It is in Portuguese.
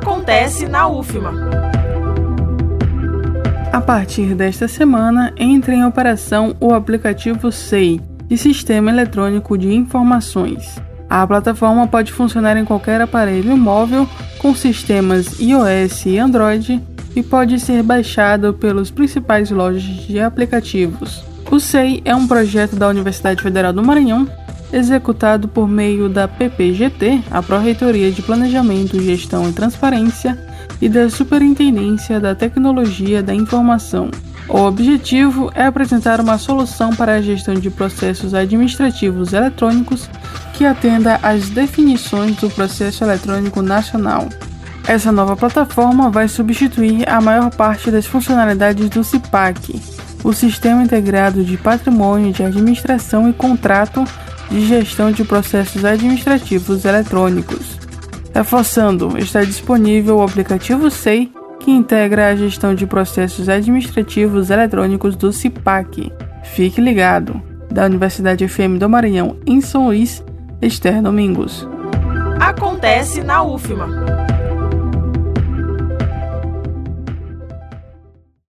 Acontece na UFMA. A partir desta semana, entra em operação o aplicativo SEI, de Sistema Eletrônico de Informações. A plataforma pode funcionar em qualquer aparelho móvel com sistemas iOS e Android e pode ser baixado pelos principais lojas de aplicativos. O SEI é um projeto da Universidade Federal do Maranhão, executado por meio da PPGT, a Pró-Reitoria de Planejamento, Gestão e Transparência, e da Superintendência da Tecnologia da Informação. O objetivo é apresentar uma solução para a gestão de processos administrativos eletrônicos que atenda às definições do Processo Eletrônico Nacional. Essa nova plataforma vai substituir a maior parte das funcionalidades do CIPAC, o Sistema Integrado de Patrimônio de Administração e Contrato de Gestão de Processos Administrativos Eletrônicos. Reforçando, está disponível o aplicativo SEI, que integra a gestão de processos administrativos eletrônicos do CIPAC. Fique ligado! Da Universidade FM do Maranhão, em São Luís, Esther Domingos. Acontece na UFMA.